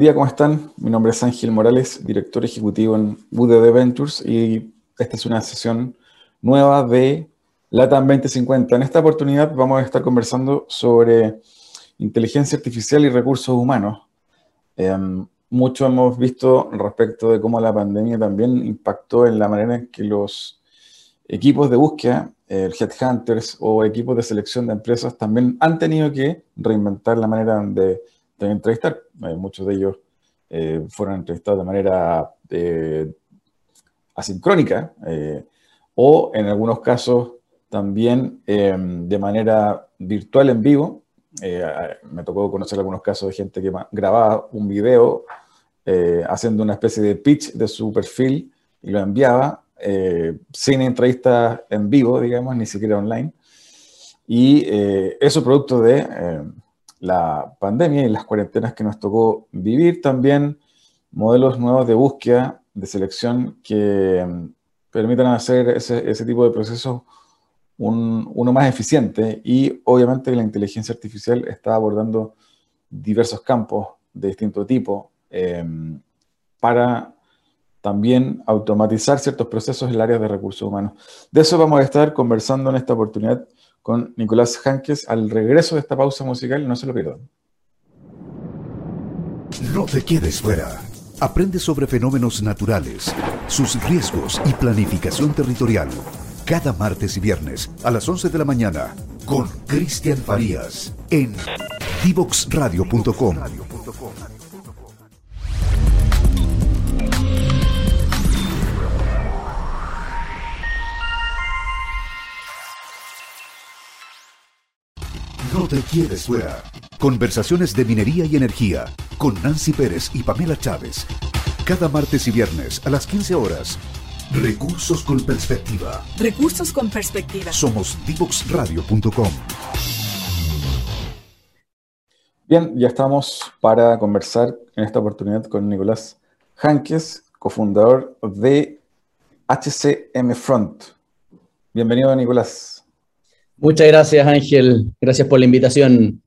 día, ¿cómo están? Mi nombre es Ángel Morales, director ejecutivo en UDD Ventures y esta es una sesión nueva de LATAM 2050. En esta oportunidad vamos a estar conversando sobre inteligencia artificial y recursos humanos. Em, mucho hemos visto respecto de cómo la pandemia también impactó en la manera en que los equipos de búsqueda, el headhunters o equipos de selección de empresas también han tenido que reinventar la manera de de entrevistar. Eh, muchos de ellos eh, fueron entrevistados de manera eh, asincrónica o en algunos casos también de manera virtual en vivo. me tocó conocer algunos casos de gente que grababa un video haciendo una especie de pitch de su perfil y lo enviaba sin entrevistas en vivo, digamos, ni siquiera online. Y eso producto de la pandemia y las cuarentenas que nos tocó vivir, también modelos nuevos de búsqueda, de selección que mm, permitan hacer ese, tipo de procesos uno más eficiente y obviamente la inteligencia artificial está abordando diversos campos de distinto tipo em, para también automatizar ciertos procesos en el área de recursos humanos. De eso vamos a estar conversando en esta oportunidad con Nicolás Jankes al regreso de esta pausa musical. No se lo pierdan. No te quedes fuera. Aprende sobre fenómenos naturales, sus riesgos y planificación territorial. Cada martes y viernes a las 11 de la mañana con Cristian Farías en divoxradio.com. te quieres fuera. Conversaciones de minería y energía con Nancy Pérez y Pamela Chávez. Cada martes y viernes a las 15 horas. Recursos con perspectiva. Recursos con perspectiva. Somos divoxradio.com. Bien, ya estamos para conversar en esta oportunidad con Nicolás Jankes, cofundador de HCM Front. Bienvenido, Nicolás. Muchas gracias, Ángel. Gracias por la invitación.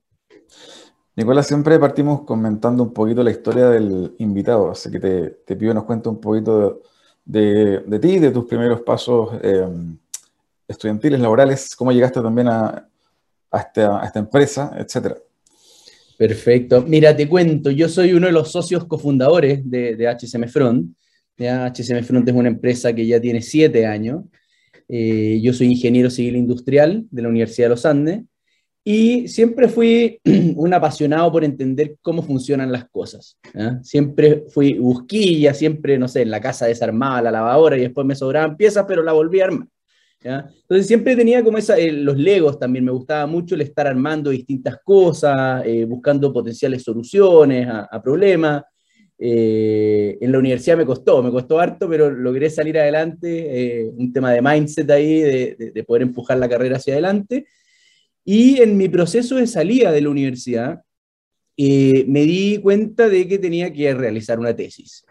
Nicolás, siempre partimos comentando un poquito la historia del invitado, así que te, te pido que nos cuentes un poquito de, de, ti, de tus primeros pasos eh, estudiantiles, laborales, cómo llegaste también a, a, esta, empresa, etcétera. Perfecto. Mira, te cuento, yo soy uno de los socios cofundadores de, de HCM Front. Ya, HCM Front es una empresa que ya tiene siete años. Eh, yo soy ingeniero civil industrial de la Universidad de los Andes y siempre fui un apasionado por entender cómo funcionan las cosas. Siempre fui busquilla, siempre, no sé, en la casa desarmaba la lavadora y después me sobraban piezas, pero la volví a armar. Entonces siempre tenía como esa, eh, los legos también, me gustaba mucho el estar armando distintas cosas, eh, buscando potenciales soluciones a problemas. Eh, en la universidad me costó, me costó harto, pero logré salir adelante, eh, un tema de mindset ahí, de, poder empujar la carrera hacia adelante. Y en mi proceso de salida de la universidad, eh, me di cuenta de que tenía que realizar una tesis.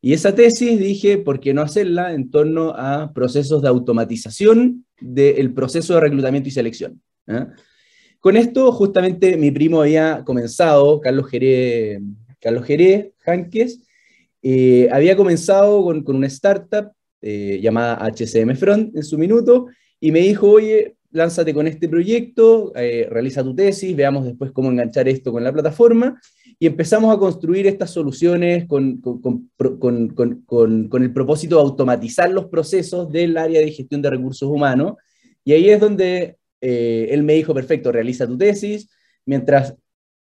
Y esa tesis dije, ¿por qué no hacerla en torno a procesos de automatización del proceso de reclutamiento y selección? Con esto, justamente mi primo había comenzado, Carlos Jerez Carlos Jerez, Hanques, eh, había comenzado con, una startup eh, llamada HCM Front en su minuto y me dijo, oye, lánzate con este proyecto, eh, realiza tu tesis, veamos después cómo enganchar esto con la plataforma. Y empezamos a construir estas soluciones con, con, el propósito de automatizar los procesos del área de gestión de recursos humanos. Y ahí es donde él me dijo, perfecto, realiza tu tesis, mientras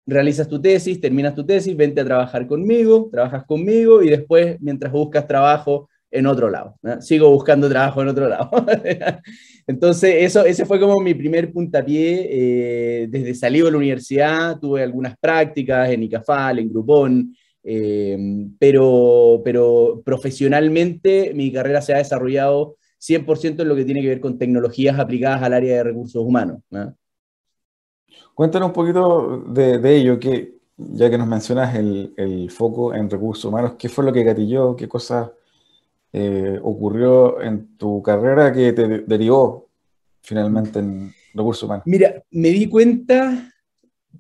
realizas tu tesis, terminas tu tesis, vente a trabajar conmigo, trabajas conmigo y después, mientras buscas trabajo en otro lado, sigo buscando trabajo en otro lado. Entonces, eso, ese fue como mi primer puntapié. Eh, desde salido de la universidad tuve algunas prácticas en ICAFAL, en Groupon, eh, pero, pero profesionalmente mi carrera se ha desarrollado 100% en lo que tiene que ver con tecnologías aplicadas al área de recursos humanos. Cuéntanos un poquito de, ello, que, ya que nos mencionas el, foco en recursos humanos, ¿qué fue lo que gatilló? ¿Qué cosa eh, ocurrió en tu carrera que te derivó finalmente en recursos humanos? Mira, me di cuenta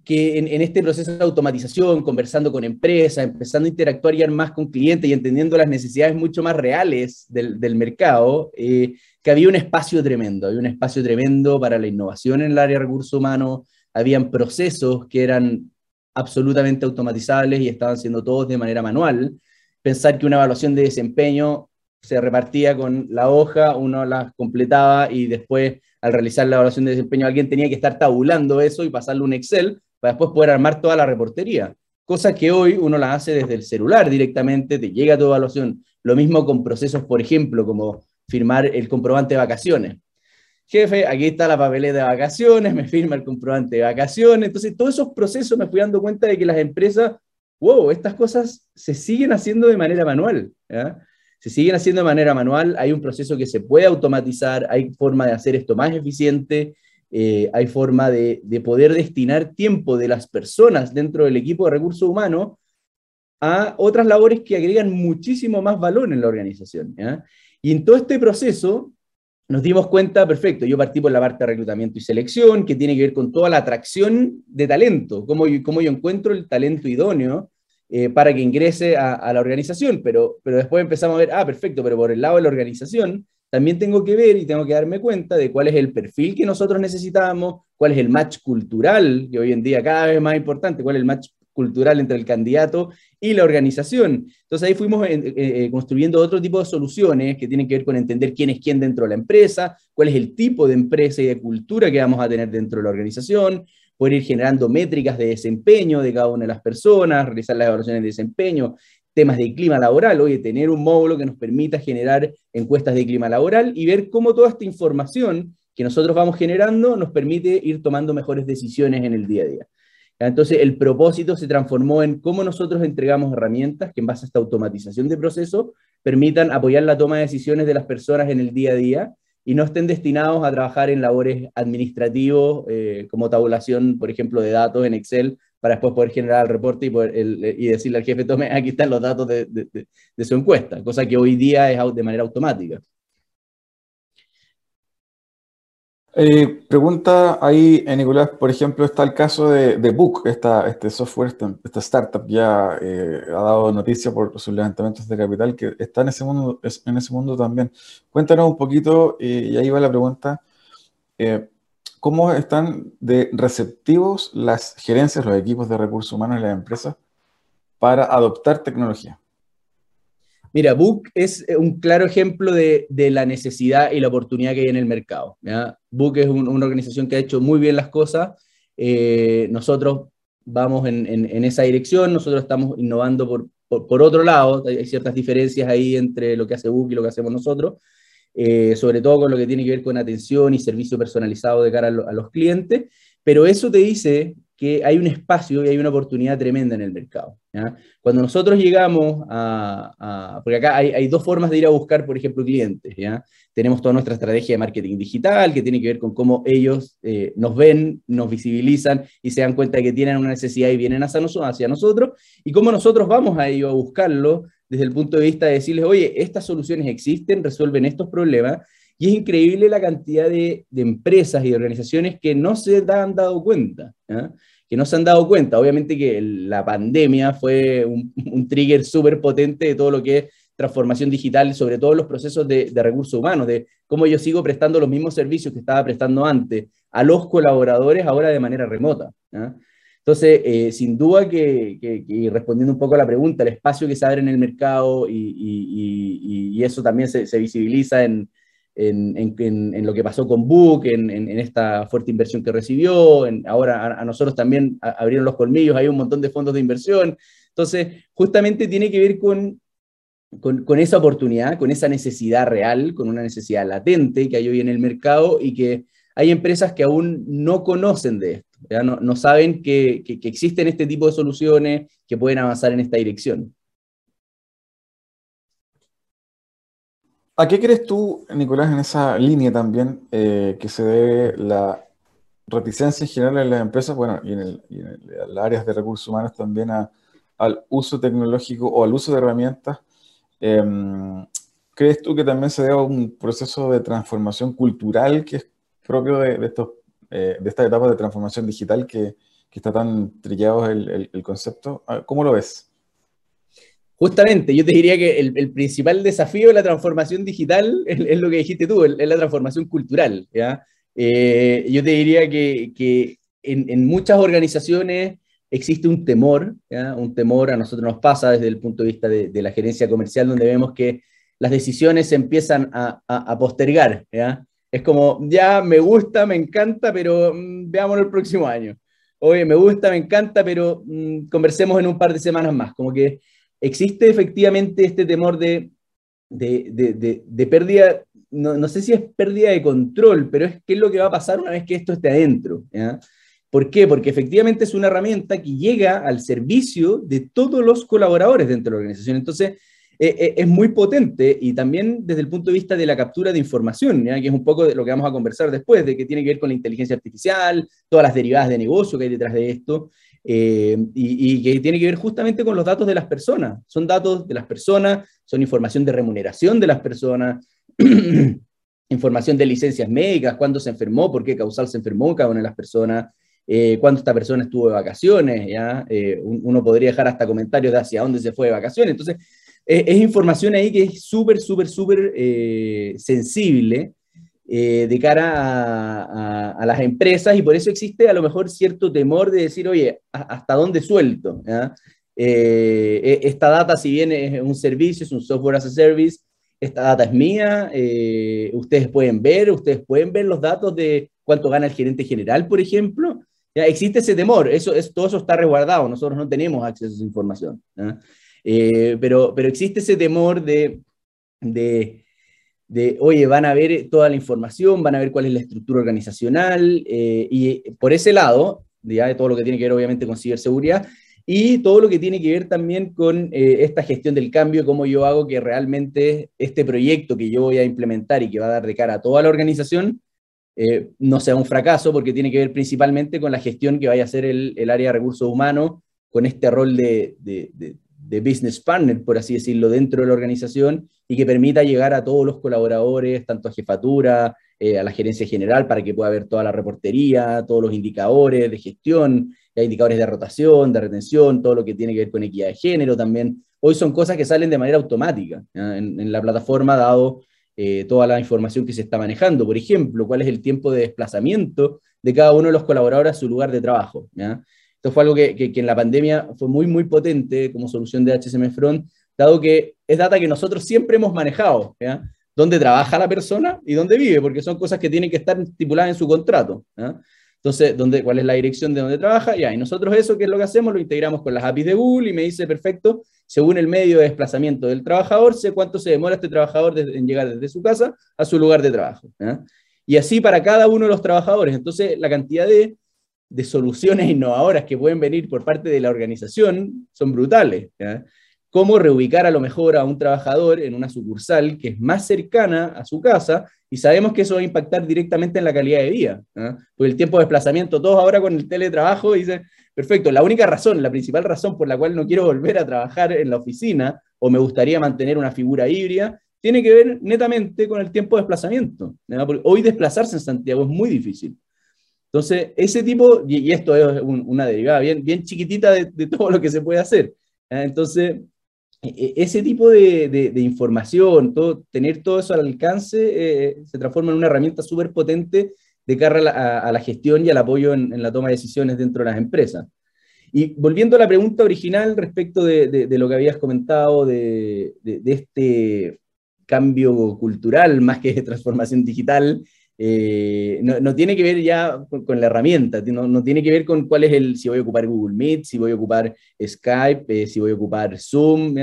que en, este proceso de automatización, conversando con empresas, empezando a interactuar ya más con clientes y entendiendo las necesidades mucho más reales del, mercado, eh, que había un espacio tremendo, había un espacio tremendo para la innovación en el área de recursos humanos, habían procesos que eran absolutamente automatizables y estaban siendo todos de manera manual. Pensar que una evaluación de desempeño se repartía con la hoja, uno la completaba y después al realizar la evaluación de desempeño alguien tenía que estar tabulando eso y pasarlo a un Excel para después poder armar toda la reportería. Cosa que hoy uno la hace desde el celular directamente, te llega tu evaluación. Lo mismo con procesos, por ejemplo, como firmar el comprobante de vacaciones. Jefe, aquí está la papeleta de vacaciones, me firma el comprobante de vacaciones. Entonces, todos esos procesos me fui dando cuenta de que las empresas, wow, estas cosas se siguen haciendo de manera manual. Se siguen haciendo de manera manual, hay un proceso que se puede automatizar, hay forma de hacer esto más eficiente eh, hay forma de, poder destinar tiempo de las personas dentro del equipo de recursos humanos a otras labores que agregan muchísimo más valor en la organización. Y en todo este proceso nos dimos cuenta, perfecto, yo partí por la parte de reclutamiento y selección, que tiene que ver con toda la atracción de talento, cómo, cómo yo encuentro el talento idóneo eh, para que ingrese a, la organización, pero, pero después empezamos a ver, ah, perfecto, pero por el lado de la organización también tengo que ver y tengo que darme cuenta de cuál es el perfil que nosotros necesitamos, cuál es el match cultural, que hoy en día cada vez más importante, cuál es el match cultural entre el candidato y la organización. Entonces ahí fuimos eh, eh, construyendo otro tipo de soluciones que tienen que ver con entender quién es quién dentro de la empresa, cuál es el tipo de empresa y de cultura que vamos a tener dentro de la organización, poder ir generando métricas de desempeño de cada una de las personas, realizar las evaluaciones de desempeño, temas de clima laboral, oye, tener un módulo que nos permita generar encuestas de clima laboral y ver cómo toda esta información que nosotros vamos generando nos permite ir tomando mejores decisiones en el día a día. Entonces, el propósito se transformó en cómo nosotros entregamos herramientas que en base a esta automatización de procesos permitan apoyar la toma de decisiones de las personas en el día a día y no estén destinados a trabajar en labores administrativos eh, como tabulación, por ejemplo, de datos en Excel para después poder generar el reporte y, decirle al jefe, tome, aquí están los datos de, su encuesta, cosa que hoy día es de manera automática. Eh, pregunta ahí, eh, Nicolás, por ejemplo, está el caso de, Book, esta, este software, esta, startup ya eh, ha dado noticia por sus levantamientos de capital que está en ese mundo, en ese mundo también. Cuéntanos un poquito, y ahí va la pregunta, ¿Cómo están de receptivos las gerencias, los equipos de recursos humanos y las empresas para adoptar tecnología? Mira, Book es un claro ejemplo de, la necesidad y la oportunidad que hay en el mercado. Book es una organización que ha hecho muy bien las cosas. Eh, nosotros vamos en, esa dirección, nosotros estamos innovando por, por, otro lado, hay ciertas diferencias ahí entre lo que hace Book y lo que hacemos nosotros, eh, sobre todo con lo que tiene que ver con atención y servicio personalizado de cara a, los clientes, pero eso te dice que hay un espacio y hay una oportunidad tremenda en el mercado. Cuando nosotros llegamos a, porque acá hay, dos formas de ir a buscar, por ejemplo, clientes. ¿ya? Tenemos toda nuestra estrategia de marketing digital, que tiene que ver con cómo ellos eh, nos ven, nos visibilizan y se dan cuenta de que tienen una necesidad y vienen hacia, nosotros, hacia nosotros, y cómo nosotros vamos a ellos a buscarlo desde el punto de vista de decirles, oye, estas soluciones existen, resuelven estos problemas, y es increíble la cantidad de, empresas y organizaciones que no se han dado cuenta, que no se han dado cuenta. Obviamente que la pandemia fue un, trigger súper potente de todo lo que es transformación digital, sobre todo los procesos de, de, recursos humanos, de cómo yo sigo prestando los mismos servicios que estaba prestando antes a los colaboradores ahora de manera remota. Entonces, eh, sin duda que, respondiendo un poco a la pregunta, el espacio que se abre en el mercado y, eso también se visibiliza en, en, en, lo que pasó con Book, en, esta fuerte inversión que recibió, ahora a, nosotros también abrieron los colmillos, hay un montón de fondos de inversión. Entonces, justamente tiene que ver con, con, con esa oportunidad, con esa necesidad real, con una necesidad latente que hay hoy en el mercado y que hay empresas que aún no conocen de esto. No, saben que, existen este tipo de soluciones que pueden avanzar en esta dirección. ¿A qué crees tú, Nicolás, en esa línea también eh, que se debe la reticencia en general en las empresas, bueno, y en, las áreas de recursos humanos también al uso tecnológico o al uso de herramientas? Em, ¿Crees tú que también se debe a un proceso de transformación cultural que es propio de, estos eh, de esta etapa de transformación digital que, que está tan trillado el, el, concepto. Ah, ¿Cómo lo ves? Justamente, yo te diría que el, principal desafío de la transformación digital es, lo que dijiste tú, es la transformación cultural. ¿ya? Eh, yo te diría que, en, muchas organizaciones existe un temor, un temor a nosotros nos pasa desde el punto de vista de, la gerencia comercial, donde vemos que las decisiones se empiezan a, postergar. ¿ya? Es como, ya me gusta, me encanta, pero mm, veámoslo el próximo año. Oye, me gusta, me encanta, pero mm, conversemos en un par de semanas más. Como que existe efectivamente este temor de, de, de, de pérdida, no, no, sé si es pérdida de control, pero es qué es lo que va a pasar una vez que esto esté adentro. ¿ya? ¿Por qué? Porque efectivamente es una herramienta que llega al servicio de todos los colaboradores dentro de la organización. Entonces, eh, eh, es muy potente y también desde el punto de vista de la captura de información, que es un poco de lo que vamos a conversar después, de que tiene que ver con la inteligencia artificial, todas las derivadas de negocio que hay detrás de esto, eh, y, que tiene que ver justamente con los datos de las personas. Son datos de las personas, son información de remuneración de las personas, información de licencias médicas, cuándo se enfermó, por qué causal se enfermó cada una de las personas, eh, cuándo esta persona estuvo de vacaciones, ¿ya? uno podría dejar hasta comentarios de hacia dónde se fue de vacaciones. Entonces, es información ahí que es súper, súper, súper eh, sensible eh, de cara a, las empresas y por eso existe a lo mejor cierto temor de decir, oye, ¿hasta dónde suelto? Eh, e, esta data, si bien es un servicio, es un software as a service, esta data es mía, ustedes pueden ver, ustedes pueden ver los datos de cuánto gana el gerente general, por ejemplo. Existe ese temor, eso, es, todo eso está resguardado, nosotros no tenemos acceso a esa información. Eh, pero, pero existe ese temor de, de, de, oye, van a ver toda la información, van a ver cuál es la estructura organizacional, eh, y por ese lado, ya de todo lo que tiene que ver obviamente con ciberseguridad, y todo lo que tiene que ver también con eh, esta gestión del cambio, cómo yo hago que realmente este proyecto que yo voy a implementar y que va a dar de cara a toda la organización, no sea un fracaso, porque tiene que ver principalmente con la gestión que vaya a hacer el, área de recursos humanos, con este rol de business partner, por así decirlo, dentro de la organización y que permita llegar a todos los colaboradores, tanto a jefatura, eh, a la gerencia general, para que pueda ver toda la reportería, todos los indicadores de gestión, indicadores de rotación, de retención, todo lo que tiene que ver con equidad de género también. Hoy son cosas que salen de manera automática en, la plataforma, dado eh, toda la información que se está manejando. Por ejemplo, cuál es el tiempo de desplazamiento de cada uno de los colaboradores a su lugar de trabajo. Esto fue algo que, en la pandemia fue muy, muy potente como solución de HSM Front, dado que es data que nosotros siempre hemos manejado. Dónde trabaja la persona y dónde vive, porque son cosas que tienen que estar estipuladas en su contrato. Entonces, ¿dónde, ¿cuál es la dirección de donde trabaja? Ya, y nosotros eso, ¿qué es lo que hacemos? Lo integramos con las APIs de Google y me dice, perfecto, según el medio de desplazamiento del trabajador, sé cuánto se demora este trabajador en llegar desde su casa a su lugar de trabajo. Y así para cada uno de los trabajadores. Entonces, la cantidad de de soluciones innovadoras que pueden venir por parte de la organización son brutales. Cómo reubicar a lo mejor a un trabajador en una sucursal que es más cercana a su casa y sabemos que eso va a impactar directamente en la calidad de vida. Por el tiempo de desplazamiento, todos ahora con el teletrabajo dicen, perfecto, la única razón, la principal razón por la cual no quiero volver a trabajar en la oficina o me gustaría mantener una figura híbrida, tiene que ver netamente con el tiempo de desplazamiento. hoy desplazarse en Santiago es muy difícil. Entonces, ese tipo, y, esto es una derivada bien, bien chiquitita de, todo lo que se puede hacer. Entonces, e, e, ese tipo de, información, todo, tener todo eso al alcance, eh, se transforma en una herramienta súper potente de cara a la, gestión y al apoyo en, la toma de decisiones dentro de las empresas. Y volviendo a la pregunta original respecto de, lo que habías comentado de, este cambio cultural más que de transformación digital, eh, no, tiene que ver ya con, la herramienta, no, tiene que ver con cuál es el, si voy a ocupar Google Meet, si voy a ocupar Skype, eh, si voy a ocupar Zoom,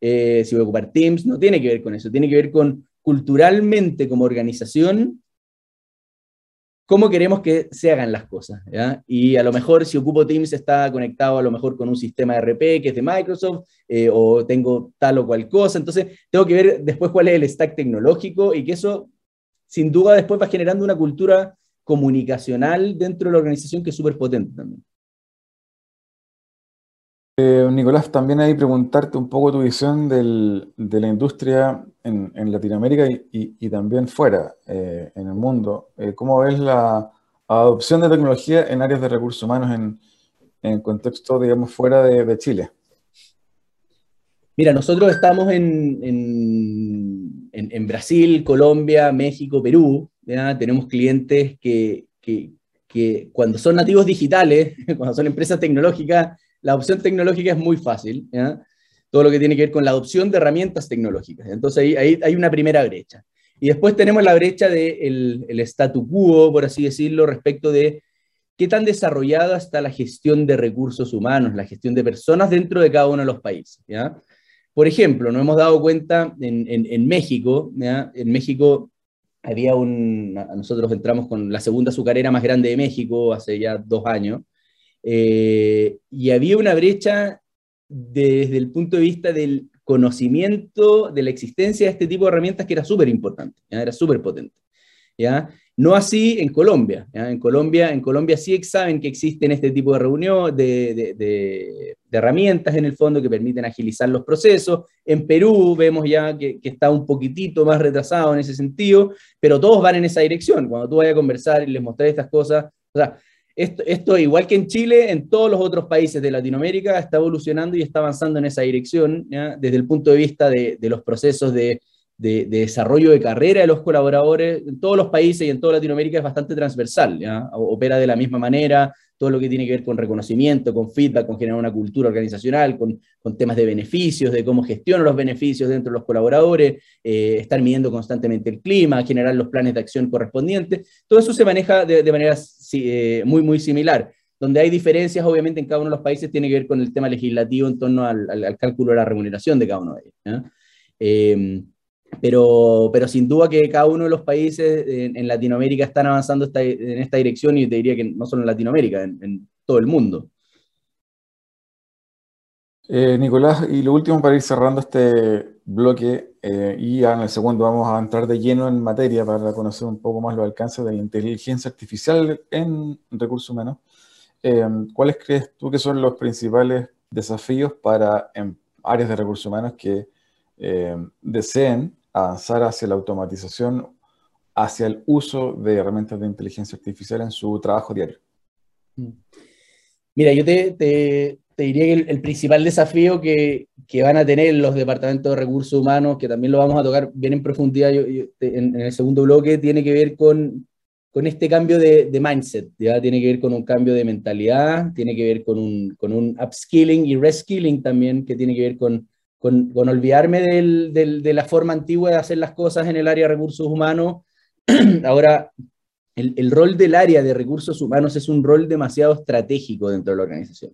eh, si voy a ocupar Teams, no tiene que ver con eso, tiene que ver con culturalmente como organización, cómo queremos que se hagan las cosas. Y a lo mejor si ocupo Teams está conectado a lo mejor con un sistema RP que es de Microsoft, o tengo tal o cual cosa, entonces tengo que ver después cuál es el stack tecnológico y que eso sin duda después va generando una cultura comunicacional dentro de la organización que es súper potente también. Eh, Nicolás, también hay preguntarte un poco tu visión de la industria en, Latinoamérica y, también fuera, eh, en el mundo. Eh, ¿Cómo ves la adopción de tecnología en áreas de recursos humanos en, en contexto, digamos, fuera de, Chile? Mira, nosotros estamos en, en, Brasil, Colombia, México, Perú. Tenemos clientes que, que, que, cuando son nativos digitales, cuando son empresas tecnológicas, la opción tecnológica es muy fácil. Todo lo que tiene que ver con la adopción de herramientas tecnológicas. Entonces ahí, ahí hay una primera brecha. Y después tenemos la brecha del el statu quo, por así decirlo, respecto de qué tan desarrollada está la gestión de recursos humanos, la gestión de personas dentro de cada uno de los países. ¿ya? Por ejemplo, nos hemos dado cuenta en, en, México, ¿ya? en México había un, nosotros entramos con la segunda azucarera más grande de México hace ya dos años, eh, y había una brecha desde el punto de vista del conocimiento de la existencia de este tipo de herramientas que era súper importante, era súper potente. ¿ya? No así en Colombia. En Colombia. En Colombia sí saben que existen este tipo de reunión, de, herramientas en el fondo que permiten agilizar los procesos. En Perú vemos ya que, está un poquitito más retrasado en ese sentido, pero todos van en esa dirección. Cuando tú vayas a conversar y les mostré estas cosas, o esto, igual que en Chile, en todos los otros países de Latinoamérica, está evolucionando y está avanzando en esa dirección, desde el punto de vista de, de los procesos de de, desarrollo de carrera de los colaboradores en todos los países y en toda Latinoamérica es bastante transversal, opera de la misma manera, todo lo que tiene que ver con reconocimiento, con feedback, con generar una cultura organizacional, con, temas de beneficios, de cómo gestionan los beneficios dentro de los colaboradores, eh, estar midiendo constantemente el clima, generar los planes de acción correspondientes, todo eso se maneja de, manera eh, muy, muy similar. Donde hay diferencias, obviamente, en cada uno de los países tiene que ver con el tema legislativo en torno al, cálculo de la remuneración de cada uno de ellos. Eh, pero, pero sin duda que cada uno de los países en, Latinoamérica están avanzando en esta dirección y te diría que no solo en Latinoamérica, en, todo el mundo. Eh, Nicolás, y lo último para ir cerrando este bloque, eh, y en el segundo vamos a entrar de lleno en materia para conocer un poco más los alcances de la inteligencia artificial en recursos humanos. Eh, ¿Cuáles crees tú que son los principales desafíos para em, áreas de recursos humanos que deseen avanzar hacia la automatización, hacia el uso de herramientas de inteligencia artificial en su trabajo diario? Mm. Mira, yo te, diría que el, principal desafío que, van a tener los departamentos de recursos humanos, que también lo vamos a tocar bien en profundidad en, el segundo bloque, tiene que ver con, este cambio de, mindset, ¿ya? tiene que ver con un cambio de mentalidad, tiene que ver con un, con un upskilling y reskilling también, que tiene que ver con, con, olvidarme de la forma antigua de hacer las cosas en el área de recursos humanos. Ahora, el, rol del área de recursos humanos es un rol demasiado estratégico dentro de la organización.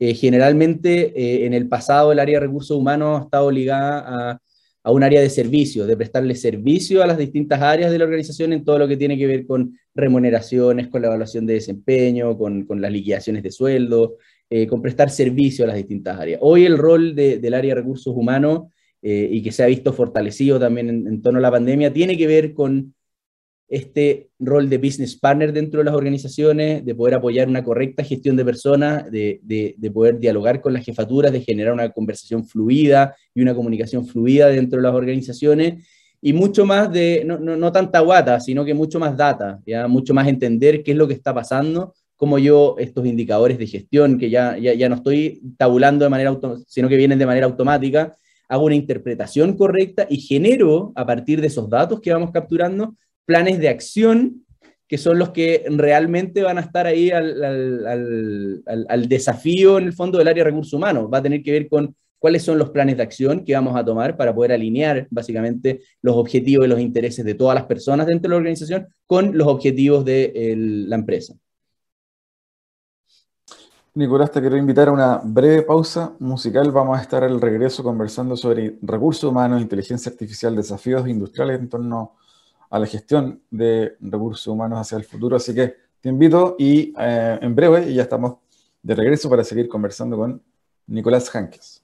Eh, generalmente, eh, en el pasado, el área de recursos humanos ha estado ligada a, un área de servicio, de prestarle servicio a las distintas áreas de la organización en todo lo que tiene que ver con remuneraciones, con la evaluación de desempeño, con, con las liquidaciones de sueldo, eh, con prestar servicio a las distintas áreas. Hoy el rol del área de recursos humanos, eh, y que se ha visto fortalecido también en, torno a la pandemia, tiene que ver con este rol de business partner dentro de las organizaciones, de poder apoyar una correcta gestión de personas, de, de, poder dialogar con las jefaturas, de generar una conversación fluida y una comunicación fluida dentro de las organizaciones, y mucho más de, no, no, no tanta guata, sino que mucho más data, ¿ya? mucho más entender qué es lo que está pasando como yo estos indicadores de gestión, que ya, ya, no estoy tabulando de manera sino que vienen de manera automática, hago una interpretación correcta y genero a partir de esos datos que vamos capturando planes de acción que son los que realmente van a estar ahí al, al, al, desafío en el fondo del área de recursos humanos. Va a tener que ver con cuáles son los planes de acción que vamos a tomar para poder alinear básicamente los objetivos y los intereses de todas las personas dentro de la organización con los objetivos de la empresa. Nicolás, te quiero invitar a una breve pausa musical. Vamos a estar al regreso conversando sobre recursos humanos, inteligencia artificial, desafíos industriales en torno a la gestión de recursos humanos hacia el futuro. Así que te invito y eh, en breve ya estamos de regreso para seguir conversando con Nicolás Hanques.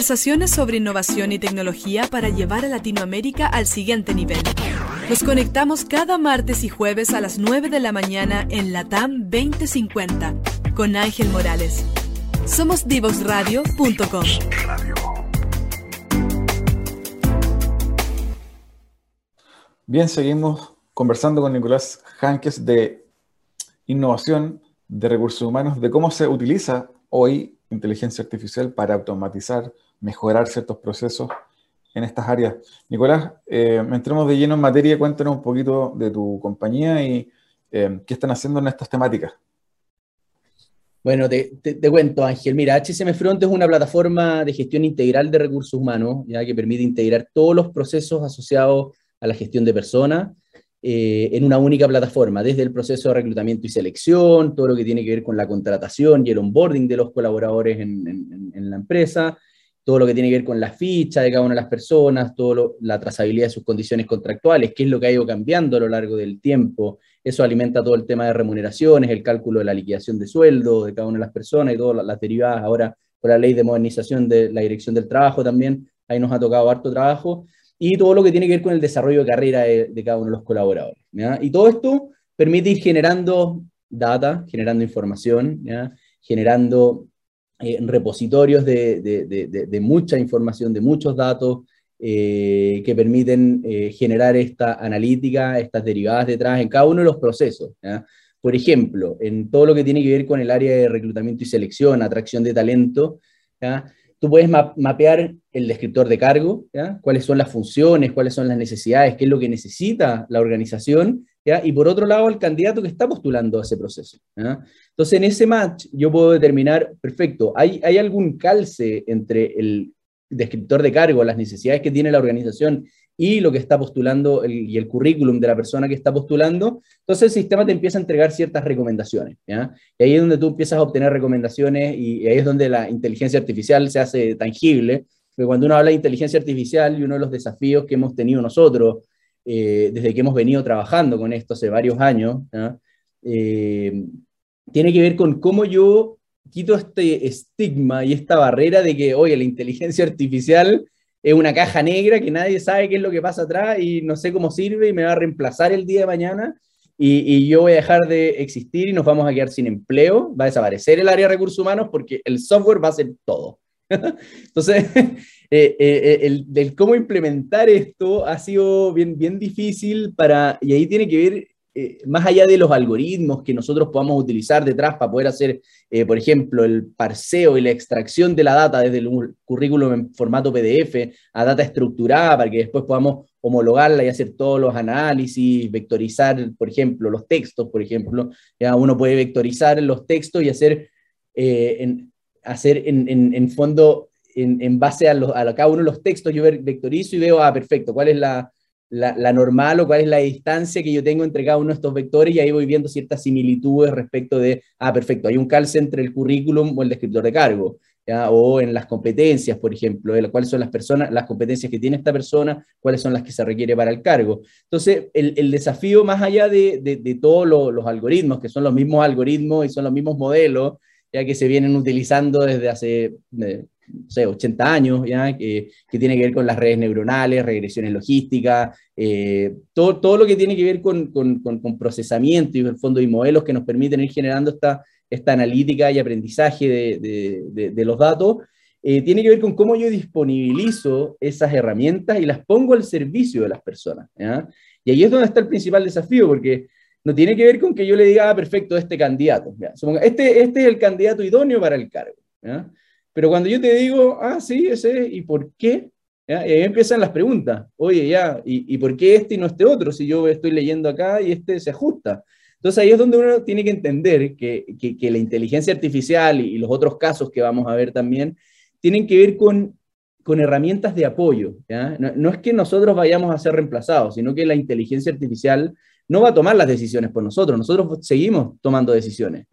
Conversaciones sobre innovación y tecnología para llevar a Latinoamérica al siguiente nivel. Nos conectamos cada martes y jueves a las 9 de la mañana en Latam 2050 con Ángel Morales. Somos divoxradio.com. Bien, seguimos conversando con Nicolás Hanques de innovación de recursos humanos, de cómo se utiliza hoy inteligencia artificial para automatizar, mejorar ciertos procesos en estas áreas. Nicolás, eh, entremos de lleno en materia, cuéntanos un poquito de tu compañía y eh, qué están haciendo en estas temáticas. Bueno, te, cuento, Ángel. Mira, HCM Front es una plataforma de gestión integral de recursos humanos, ya que permite integrar todos los procesos asociados a la gestión de personas eh, en una única plataforma, desde el proceso de reclutamiento y selección, todo lo que tiene que ver con la contratación y el onboarding de los colaboradores en, en la empresa, todo lo que tiene que ver con la ficha de cada una de las personas, toda la trazabilidad de sus condiciones contractuales, qué es lo que ha ido cambiando a lo largo del tiempo. Eso alimenta todo el tema de remuneraciones, el cálculo de la liquidación de sueldo de cada una de las personas y todas las derivadas ahora por la ley de modernización de la dirección del trabajo también. Ahí nos ha tocado harto trabajo. Y todo lo que tiene que ver con el desarrollo de carrera de, cada uno de los colaboradores. Y todo esto permite ir generando data, generando información, generando eh, repositorios de, mucha información, de muchos datos eh, que permiten eh, generar esta analítica, estas derivadas detrás en cada uno de los procesos. Por ejemplo, en todo lo que tiene que ver con el área de reclutamiento y selección, atracción de talento, tú puedes mapear el descriptor de cargo, cuáles son las funciones, cuáles son las necesidades, qué es lo que necesita la organización, y por otro lado, el candidato que está postulando a ese proceso. Entonces, en ese match, yo puedo determinar, perfecto, ¿hay, ¿hay algún calce entre el descriptor de cargo, las necesidades que tiene la organización y lo que está postulando y el currículum de la persona que está postulando, entonces el sistema te empieza a entregar ciertas recomendaciones. Y ahí es donde tú empiezas a obtener recomendaciones y, ahí es donde la inteligencia artificial se hace tangible. Porque cuando uno habla de inteligencia artificial y uno de los desafíos que hemos tenido nosotros eh, desde que hemos venido trabajando con esto hace varios años, eh, tiene que ver con cómo yo quito este estigma y esta barrera de que, oye, la inteligencia artificial es una caja negra que nadie sabe qué es lo que pasa atrás y no sé cómo sirve y me va a reemplazar el día de mañana y, yo voy a dejar de existir y nos vamos a quedar sin empleo, va a desaparecer el área de recursos humanos porque el software va a hacer todo. Entonces, eh, eh, el, el, cómo implementar esto ha sido bien, bien difícil para, y ahí tiene que ver, eh, más allá de los algoritmos que nosotros podamos utilizar detrás para poder hacer, por ejemplo, el parseo y la extracción de la data desde el currículum en formato PDF a data estructurada para que después podamos homologarla y hacer todos los análisis, vectorizar, por ejemplo, los textos, por ejemplo. Ya uno puede vectorizar los textos y hacer, en, hacer en, en, en fondo en, base a, a, cada uno de los textos, yo vectorizo y veo, ah, perfecto, cuál es la, la, normal o cuál es la distancia que yo tengo entre cada uno de estos vectores y ahí voy viendo ciertas similitudes respecto de, ah, perfecto, hay un calce entre el currículum o el descriptor de cargo, ¿ya? o en las competencias, por ejemplo, cuáles son las personas, las competencias que tiene esta persona, cuáles son las que se requiere para el cargo. Entonces, el, el desafío más allá de, de, de todos los algoritmos, que son los mismos algoritmos y son los mismos modelos, ya que se vienen utilizando desde hace eh, sé, 80 años, ¿ya? Que, que, tiene que ver con las redes neuronales, regresiones logísticas, eh, todo, todo lo que tiene que ver con, con, con, procesamiento y el fondo y modelos que nos permiten ir generando esta, esta analítica y aprendizaje de, de, de, los datos, eh, tiene que ver con cómo yo disponibilizo esas herramientas y las pongo al servicio de las personas. ¿ya? Y ahí es donde está el principal desafío, porque no tiene que ver con que yo le diga, ah, perfecto, este candidato. este, este es el candidato idóneo para el cargo. Pero cuando yo te digo, ah, sí, ese, ¿y por qué? Y ahí empiezan las preguntas. Oye, ya, ¿y, por qué este y no este otro? Si yo estoy leyendo acá y este se ajusta. Entonces ahí es donde uno tiene que entender que, que, la inteligencia artificial y, los otros casos que vamos a ver también tienen que ver con, con herramientas de apoyo. No, no, es que nosotros vayamos a ser reemplazados, sino que la inteligencia artificial no va a tomar las decisiones por nosotros. Nosotros seguimos tomando decisiones,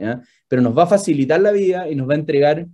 pero nos va a facilitar la vida y nos va a entregar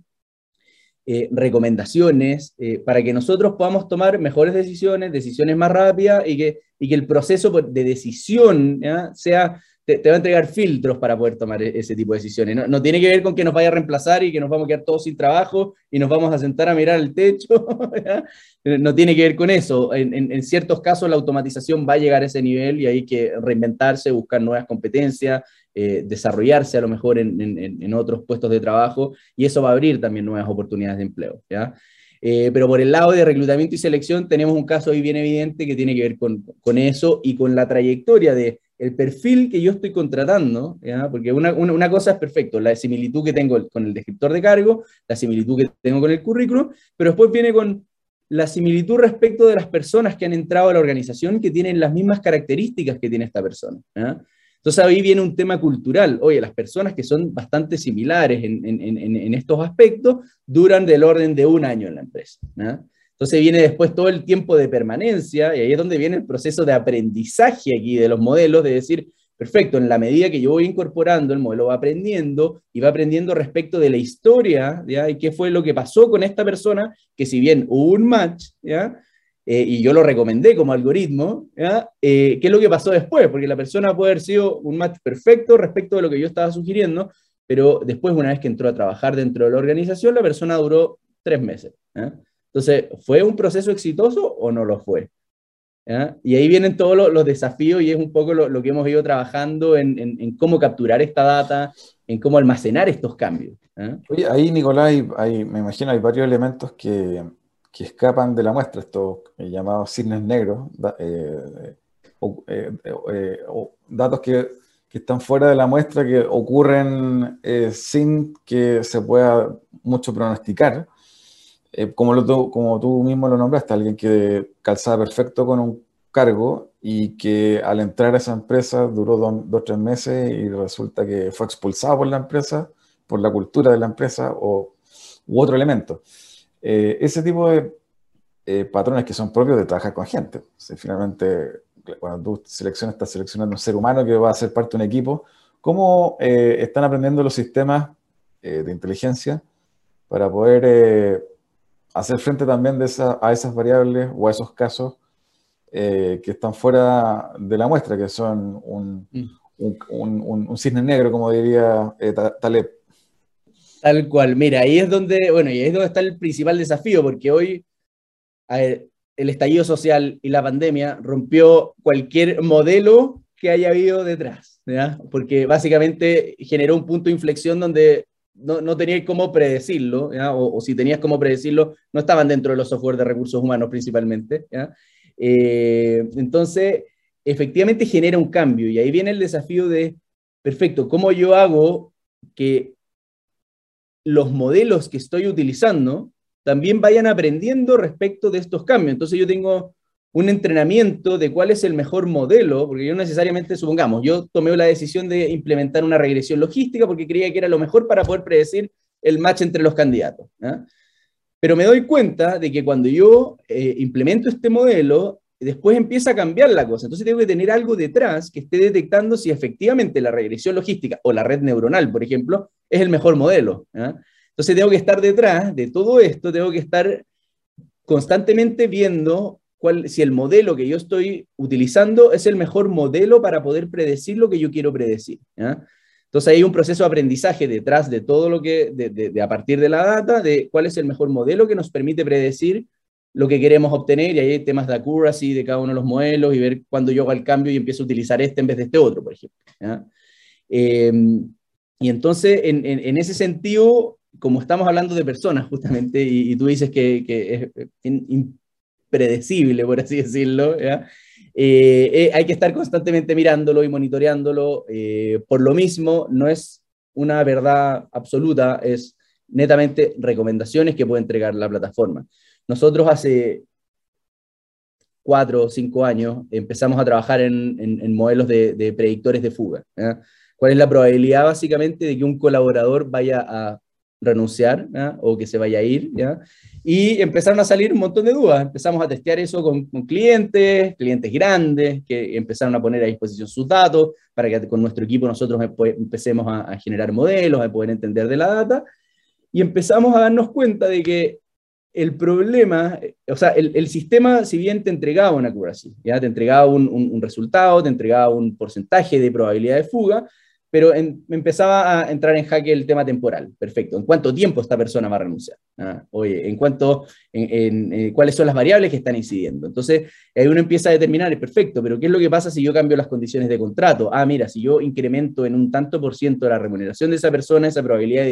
eh, recomendaciones eh, para que nosotros podamos tomar mejores decisiones, decisiones más rápidas y que, y que el proceso de decisión sea te, va a entregar filtros para poder tomar e, ese tipo de decisiones. No, tiene que ver con que nos vaya a reemplazar y que nos vamos a quedar todos sin trabajo y nos vamos a sentar a mirar el techo. no tiene que ver con eso. En, ciertos casos la automatización va a llegar a ese nivel y hay que reinventarse, buscar nuevas competencias, eh, desarrollarse a lo mejor en, otros puestos de trabajo y eso va a abrir también nuevas oportunidades de empleo. ¿ya? Eh, pero por el lado de reclutamiento y selección tenemos un caso ahí bien evidente que tiene que ver con, con eso y con la trayectoria de el perfil que yo estoy contratando, porque una, cosa es perfecto, la similitud que tengo con el descriptor de cargo, la similitud que tengo con el currículum, pero después viene con la similitud respecto de las personas que han entrado a la organización que tienen las mismas características que tiene esta persona. Entonces ahí viene un tema cultural. Oye, las personas que son bastante similares en, en estos aspectos duran del orden de un año en la empresa. Entonces viene después todo el tiempo de permanencia y ahí es donde viene el proceso de aprendizaje aquí de los modelos, de decir, perfecto, en la medida que yo voy incorporando, el modelo va aprendiendo y va aprendiendo respecto de la historia, ¿ya? Y qué fue lo que pasó con esta persona, que si bien hubo un match. Eh, y yo lo recomendé como algoritmo. Eh, ¿qué es lo que pasó después? Porque la persona puede haber sido un match perfecto respecto de lo que yo estaba sugiriendo, pero después, una vez que entró a trabajar dentro de la organización, la persona duró tres meses. Entonces, ¿fue un proceso exitoso o no lo fue? Y ahí vienen todos los, desafíos y es un poco lo, que hemos ido trabajando en, cómo capturar esta data, en cómo almacenar estos cambios. Oye, ahí, Nicolás, hay, me imagino hay varios elementos que, que escapan de la muestra, estos eh, llamados cisnes negros, eh, eh, datos que, que, están fuera de la muestra, que ocurren sin que se pueda mucho pronosticar. Eh, como, tú mismo lo nombraste, alguien que calzaba perfecto con un cargo y que al entrar a esa empresa duró dos o tres meses y resulta que fue expulsado por la empresa, por la cultura de la empresa o, u otro elemento. Eh, ese tipo de eh, patrones que son propios de trabajar con gente. finalmente, cuando tú seleccionas, estás seleccionando un ser humano que va a ser parte de un equipo, ¿cómo están aprendiendo los sistemas de inteligencia para poder hacer frente también de a esas variables o a esos casos eh, que están fuera de la muestra, que son un, mm. cisne negro, como diría eh, Taleb. Tal cual, mira, ahí es donde, bueno, y ahí es donde está el principal desafío, porque hoy el estallido social y la pandemia rompió cualquier modelo que haya habido detrás, porque básicamente generó un punto de inflexión donde no, no tenías cómo predecirlo, o, si tenías cómo predecirlo, no estaban dentro de los software de recursos humanos principalmente. Eh, entonces, efectivamente genera un cambio y ahí viene el desafío de, perfecto, ¿cómo yo hago que los modelos que estoy utilizando también vayan aprendiendo respecto de estos cambios? Entonces yo tengo un entrenamiento de cuál es el mejor modelo, porque yo necesariamente, supongamos, yo tomé la decisión de implementar una regresión logística porque creía que era lo mejor para poder predecir el match entre los candidatos. Pero me doy cuenta de que cuando yo eh, implemento este modelo, después empieza a cambiar la cosa. Entonces tengo que tener algo detrás que esté detectando si efectivamente la regresión logística o la red neuronal, por ejemplo, es el mejor modelo. Entonces tengo que estar detrás de todo esto, tengo que estar constantemente viendo si el modelo que yo estoy utilizando es el mejor modelo para poder predecir lo que yo quiero predecir. Entonces hay un proceso de aprendizaje detrás de todo lo que, de, a partir de la data, de cuál es el mejor modelo que nos permite predecir lo que queremos obtener, y ahí hay temas de accuracy de cada uno de los modelos y ver cuándo yo hago el cambio y empiezo a utilizar este en vez de este otro, por ejemplo. Em, y entonces, en, ese sentido, como estamos hablando de personas justamente, y, tú dices que, que es, predecible, por así decirlo. Eh, eh, hay que estar constantemente mirándolo y monitoreándolo. Eh, por lo mismo, no es una verdad absoluta, es netamente recomendaciones que puede entregar la plataforma. Nosotros hace cuatro o cinco años empezamos a trabajar en, modelos de, predictores de fuga. ¿Cuál es la probabilidad básicamente de que un colaborador vaya a renunciar o que se vaya a ir? ¿ya? Y empezaron a salir un montón de dudas. Empezamos a testear eso con, clientes, clientes grandes, que empezaron a poner a disposición sus datos para que con nuestro equipo nosotros empecemos a, generar modelos, a poder entender de la data. Y empezamos a darnos cuenta de que el problema, o sea, el, sistema, si bien te entregaba una accuracy, ya te entregaba un, resultado, te entregaba un porcentaje de probabilidad de fuga, pero empezaba a entrar en jaque el tema temporal. Perfecto. ¿En cuánto tiempo esta persona va a renunciar? Ah, oye, ¿en cuánto, en, eh, cuáles son las variables que están incidiendo? Entonces, ahí uno empieza a determinar, perfecto, pero ¿qué es lo que pasa si yo cambio las condiciones de contrato? Ah, mira, si yo incremento en un tanto por ciento la remuneración de esa persona, esa probabilidad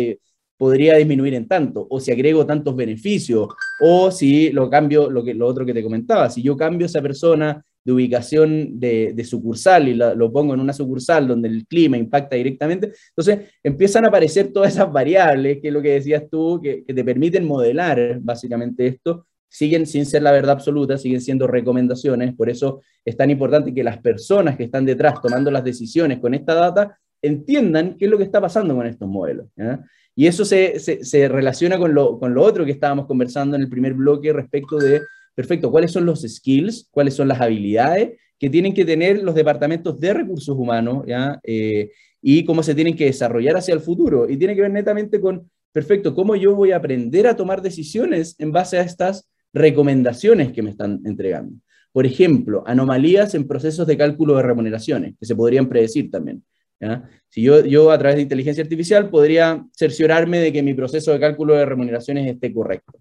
podría disminuir en tanto, o si agrego tantos beneficios, o si lo cambio, lo, que, lo otro que te comentaba, si yo cambio esa persona de ubicación de, sucursal y lo pongo en una sucursal donde el clima impacta directamente, entonces empiezan a aparecer todas esas variables, que es lo que decías tú, que, te permiten modelar básicamente esto, siguen sin ser la verdad absoluta, siguen siendo recomendaciones, por eso es tan importante que las personas que están detrás tomando las decisiones con esta data entiendan qué es lo que está pasando con estos modelos. Y eso se, se, relaciona con lo, con lo, otro que estábamos conversando en el primer bloque respecto de, perfecto, cuáles son los skills, cuáles son las habilidades que tienen que tener los departamentos de recursos humanos, ¿ya? Eh, y cómo se tienen que desarrollar hacia el futuro. Y tiene que ver netamente con, perfecto, cómo yo voy a aprender a tomar decisiones en base a estas recomendaciones que me están entregando. Por ejemplo, anomalías en procesos de cálculo de remuneraciones, que se podrían predecir también. Si yo, yo a través de inteligencia artificial podría cerciorarme de que mi proceso de cálculo de remuneraciones esté correcto.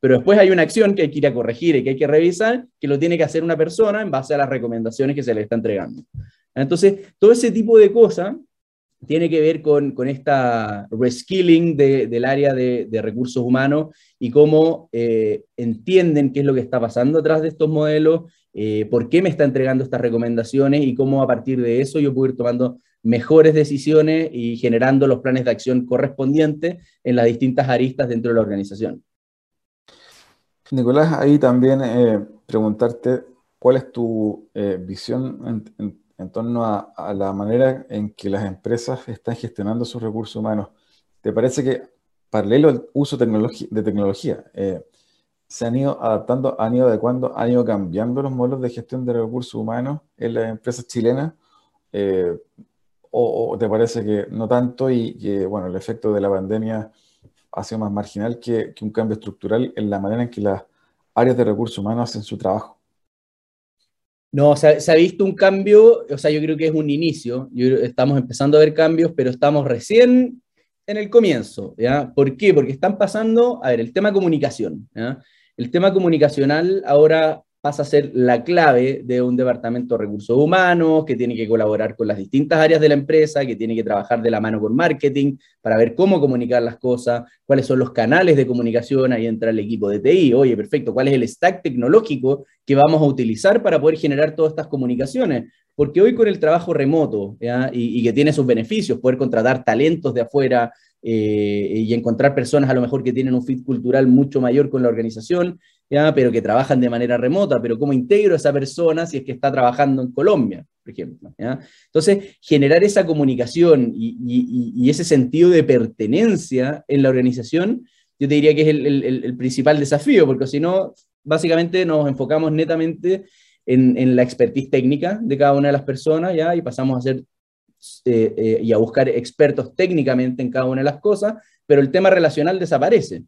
Pero después hay una acción que hay que ir a corregir y que hay que revisar, que lo tiene que hacer una persona en base a las recomendaciones que se le está entregando. Entonces, todo ese tipo de cosas tiene que ver con, con esta reskilling del área de, recursos humanos y cómo eh, entienden qué es lo que está pasando atrás de estos modelos eh, por qué me está entregando estas recomendaciones y cómo a partir de eso yo puedo ir tomando mejores decisiones y generando los planes de acción correspondientes en las distintas aristas dentro de la organización. Nicolás, ahí también eh, preguntarte cuál es tu eh, visión en, torno a, la manera en que las empresas están gestionando sus recursos humanos. ¿Te parece que paralelo al uso de tecnología, se han ido adaptando, han ido adecuando, han ido cambiando los modelos de gestión de recursos humanos en las empresas chilenas? Eh, o, te parece que no tanto y que, bueno, el efecto de la pandemia ha sido más marginal que, un cambio estructural en la manera en que las áreas de recursos humanos hacen su trabajo? No, se ha, visto un cambio, o sea, yo creo que es un inicio, estamos empezando a ver cambios, pero estamos recién en el comienzo. ¿Por qué? Porque están pasando, a ver, el tema comunicación. El tema comunicacional ahora pasa a ser la clave de un departamento de recursos humanos, que tiene que colaborar con las distintas áreas de la empresa, que tiene que trabajar de la mano con marketing para ver cómo comunicar las cosas, cuáles son los canales de comunicación, ahí entra el equipo de TI, oye, perfecto, cuál es el stack tecnológico que vamos a utilizar para poder generar todas estas comunicaciones. Porque hoy con el trabajo remoto Y, y que tiene sus beneficios, poder contratar talentos de afuera, eh, y encontrar personas a lo mejor que tienen un fit cultural mucho mayor con la organización, ¿ya? pero que trabajan de manera remota, pero cómo integro a esa persona si es que está trabajando en Colombia, por ejemplo. ¿ya? Entonces, generar esa comunicación y, ese sentido de pertenencia en la organización, yo te diría que es el, el, principal desafío, porque si no, básicamente nos enfocamos netamente en, en, la expertise técnica de cada una de las personas, ¿ya? Y pasamos a ser eh, eh, y a buscar expertos técnicamente en cada una de las cosas, pero el tema relacional desaparece.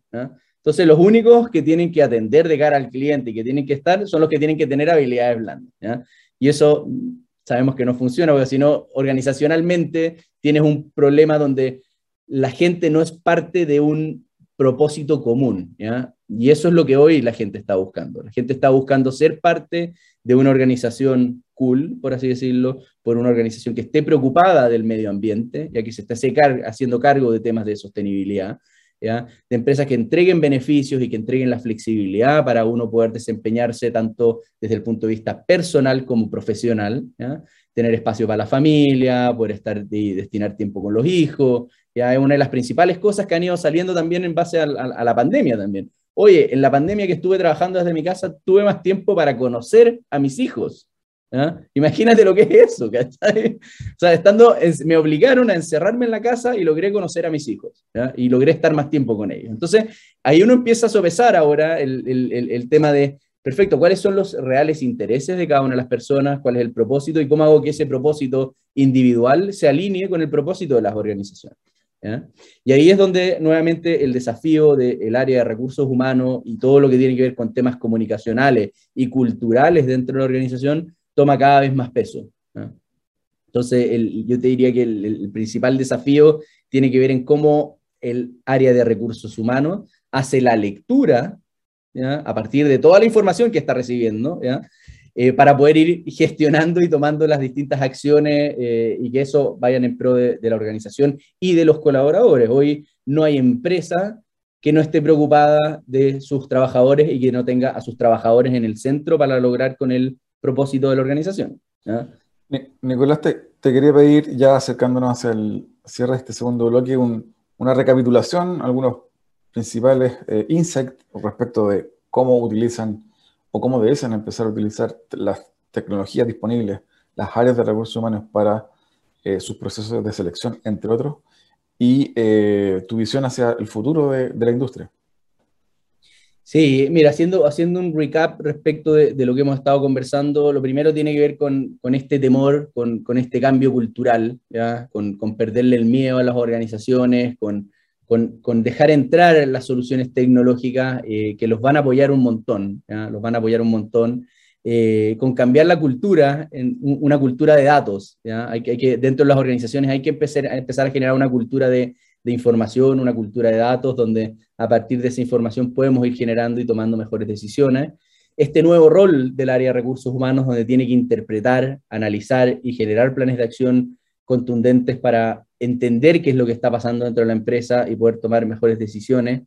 Entonces, los únicos que tienen que atender de cara al cliente y que tienen que estar son los que tienen que tener habilidades blandas. Y eso sabemos que no funciona, porque si no, organizacionalmente tienes un problema donde la gente no es parte de un propósito común. Y eso es lo que hoy la gente está buscando. La gente está buscando ser parte de una organización cool, por así decirlo, por una organización que esté preocupada del medio ambiente, ya que se está haciendo cargo de temas de sostenibilidad, de empresas que entreguen beneficios y que entreguen la flexibilidad para uno poder desempeñarse tanto desde el punto de vista personal como profesional, tener espacio para la familia, poder estar y destinar tiempo con los hijos, ya es una de las principales cosas que han ido saliendo también en base a la pandemia también. Oye, en la pandemia que estuve trabajando desde mi casa, tuve más tiempo para conocer a mis hijos. ¿Ah? Imagínate lo que es eso, ¿cachai? O sea, estando, me obligaron a encerrarme en la casa y logré conocer a mis hijos, y logré estar más tiempo con ellos. Entonces, ahí uno empieza a sopesar ahora el, el, el, tema de, perfecto, ¿cuáles son los reales intereses de cada una de las personas? ¿Cuál es el propósito? ¿Y cómo hago que ese propósito individual se alinee con el propósito de las organizaciones? Y ahí es donde nuevamente el desafío del área de recursos humanos y todo lo que tiene que ver con temas comunicacionales y culturales dentro de la organización toma cada vez más peso. Entonces, yo te diría que el, principal desafío tiene que ver en cómo el área de recursos humanos hace la lectura a partir de toda la información que está recibiendo, eh, para poder ir gestionando y tomando las distintas acciones eh, y que eso vayan en pro de, la organización y de los colaboradores. Hoy no hay empresa que no esté preocupada de sus trabajadores y que no tenga a sus trabajadores en el centro para lograr con el propósito de la organización. Nicolás, te, quería pedir, ya acercándonos hacia el cierre de este segundo bloque, una recapitulación, algunos principales eh, insights respecto de cómo utilizan o cómo deben empezar a utilizar las tecnologías disponibles, las áreas de recursos humanos para eh, sus procesos de selección, entre otros, y eh, tu visión hacia el futuro de la industria. Sí, mira, haciendo, haciendo un recap respecto de, lo que hemos estado conversando, lo primero tiene que ver con, este temor, con, este cambio cultural, ¿ya? Con, perderle el miedo a las organizaciones, con, dejar entrar las soluciones tecnológicas eh, que los van a apoyar un montón, los van a apoyar un montón, eh, con cambiar la cultura en una cultura de datos. Hay, que, hay que, dentro de las organizaciones hay que empezar, empezar a generar una cultura de, de información, una cultura de datos, donde a partir de esa información podemos ir generando y tomando mejores decisiones. Este nuevo rol del área de recursos humanos, donde tiene que interpretar, analizar y generar planes de acción contundentes para entender qué es lo que está pasando dentro de la empresa y poder tomar mejores decisiones.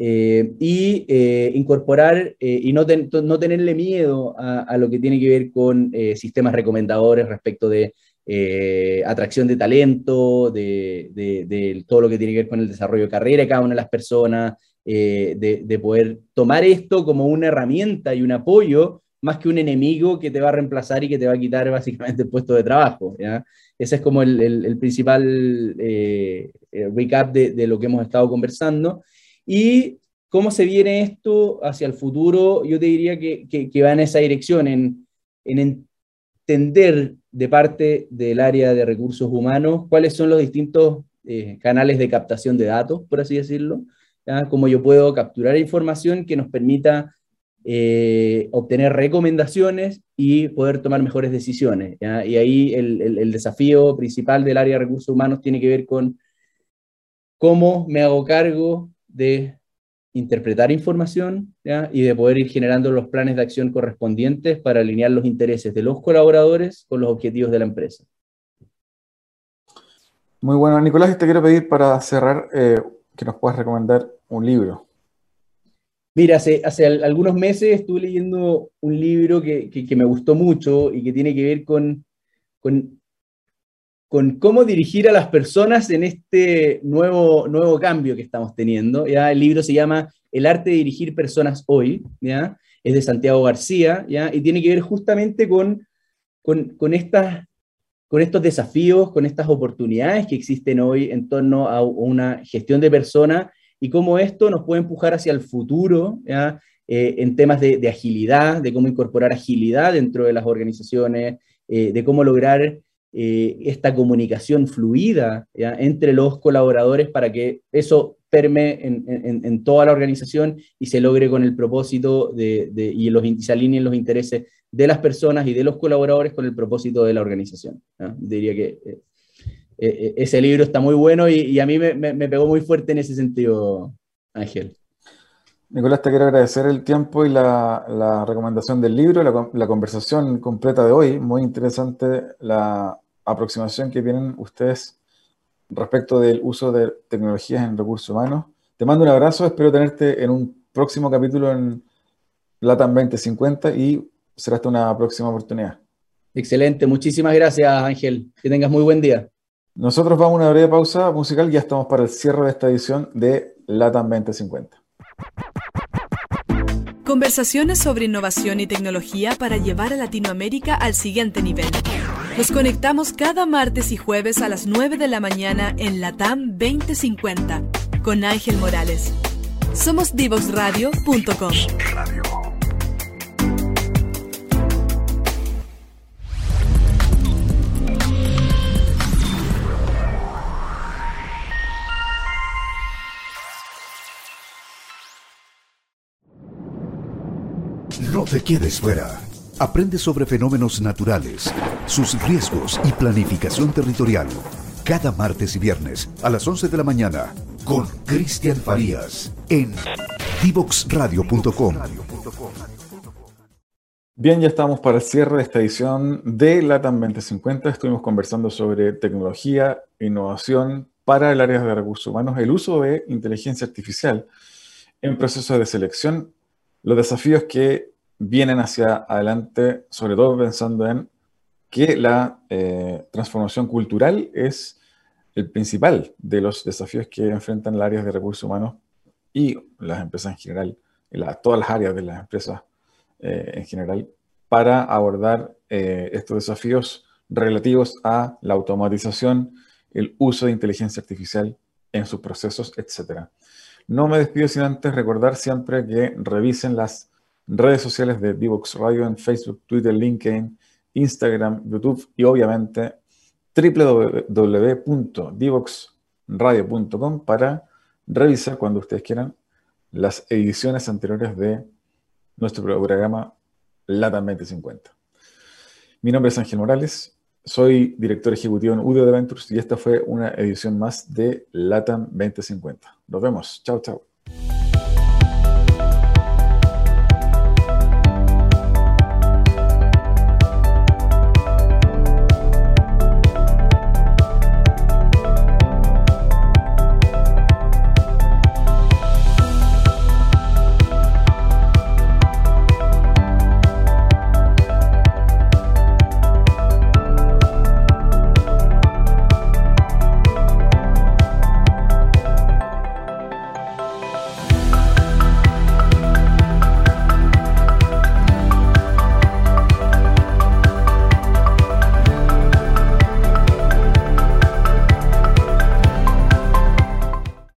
Eh, y eh, incorporar eh, y no, tenerle miedo a, a, lo que tiene que ver con sistemas recomendadores respecto de eh, atracción de talento, de, todo lo que tiene que ver con el desarrollo de carrera de cada una de las personas, eh, de, poder tomar esto como una herramienta y un apoyo más que un enemigo que te va a reemplazar y que te va a quitar básicamente el puesto de trabajo. Ese es como el, principal eh, recap de, lo que hemos estado conversando. Y cómo se viene esto hacia el futuro, yo te diría que, que, va en esa dirección, en, en entender de parte del área de recursos humanos cuáles son los distintos eh, canales de captación de datos, por así decirlo, cómo yo puedo capturar información que nos permita eh, obtener recomendaciones y poder tomar mejores decisiones. Y ahí el, desafío principal del área de recursos humanos tiene que ver con cómo me hago cargo de interpretar información y de poder ir generando los planes de acción correspondientes para alinear los intereses de los colaboradores con los objetivos de la empresa. Muy bueno, Nicolás, te quiero pedir para cerrar eh, que nos puedas recomendar un libro. Mira, hace, hace algunos meses estuve leyendo un libro que, que, me gustó mucho y que tiene que ver con, con con cómo dirigir a las personas en este nuevo, nuevo cambio que estamos teniendo. ¿ya? El libro se llama El arte de dirigir personas hoy, ¿ya? es de Santiago García, ¿ya? y tiene que ver justamente con, con, estas, con estos desafíos, con estas oportunidades que existen hoy en torno a una gestión de personas y cómo esto nos puede empujar hacia el futuro, ¿ya? Eh, en temas de, agilidad, de cómo incorporar agilidad dentro de las organizaciones, eh, de cómo lograr eh, esta comunicación fluida entre los colaboradores para que eso perme en, toda la organización y se logre con el propósito de, y, los, se alineen los intereses de las personas y de los colaboradores con el propósito de la organización. Diría que eh, eh, ese libro está muy bueno y, a mí me, pegó muy fuerte en ese sentido, Ángel. Nicolás, te quiero agradecer el tiempo y la, recomendación del libro, la, la, conversación completa de hoy. Muy interesante la aproximación que tienen ustedes respecto del uso de tecnologías en recursos humanos. Te mando un abrazo, espero tenerte en un próximo capítulo en LATAM 2050 y será hasta una próxima oportunidad. Excelente, muchísimas gracias Ángel, que tengas muy buen día. Nosotros vamos a una breve pausa musical y ya estamos para el cierre de esta edición de LATAM 2050. Conversaciones sobre innovación y tecnología para llevar a Latinoamérica al siguiente nivel. Nos conectamos cada martes y jueves a las 9 de la mañana en Latam 2050 con Ángel Morales. Somos divoxradio.com. quedes fuera. Aprende sobre fenómenos naturales, sus riesgos y planificación territorial. Cada martes y viernes a las 11 de la mañana con Cristian Farías en divoxradio.com. Bien, ya estamos para el cierre de esta edición de LATAM 2050. Estuvimos conversando sobre tecnología, innovación para el área de recursos humanos, el uso de inteligencia artificial en procesos de selección, los desafíos que vienen hacia adelante, sobre todo pensando en que la eh, transformación cultural es el principal de los desafíos que enfrentan las áreas de recursos humanos y las empresas en general, todas las áreas de las empresas eh, en general, para abordar eh, estos desafíos relativos a la automatización, el uso de inteligencia artificial en sus procesos, etc. No me despido sin antes recordar siempre que revisen las redes sociales de Divox Radio en Facebook, Twitter, LinkedIn, Instagram, YouTube y obviamente www.divoxradio.com para revisar cuando ustedes quieran las ediciones anteriores de nuestro programa LATAM 2050. Mi nombre es Ángel Morales, soy director ejecutivo en UDO Ventures y esta fue una edición más de LATAM 2050. Nos vemos. Chao, chao.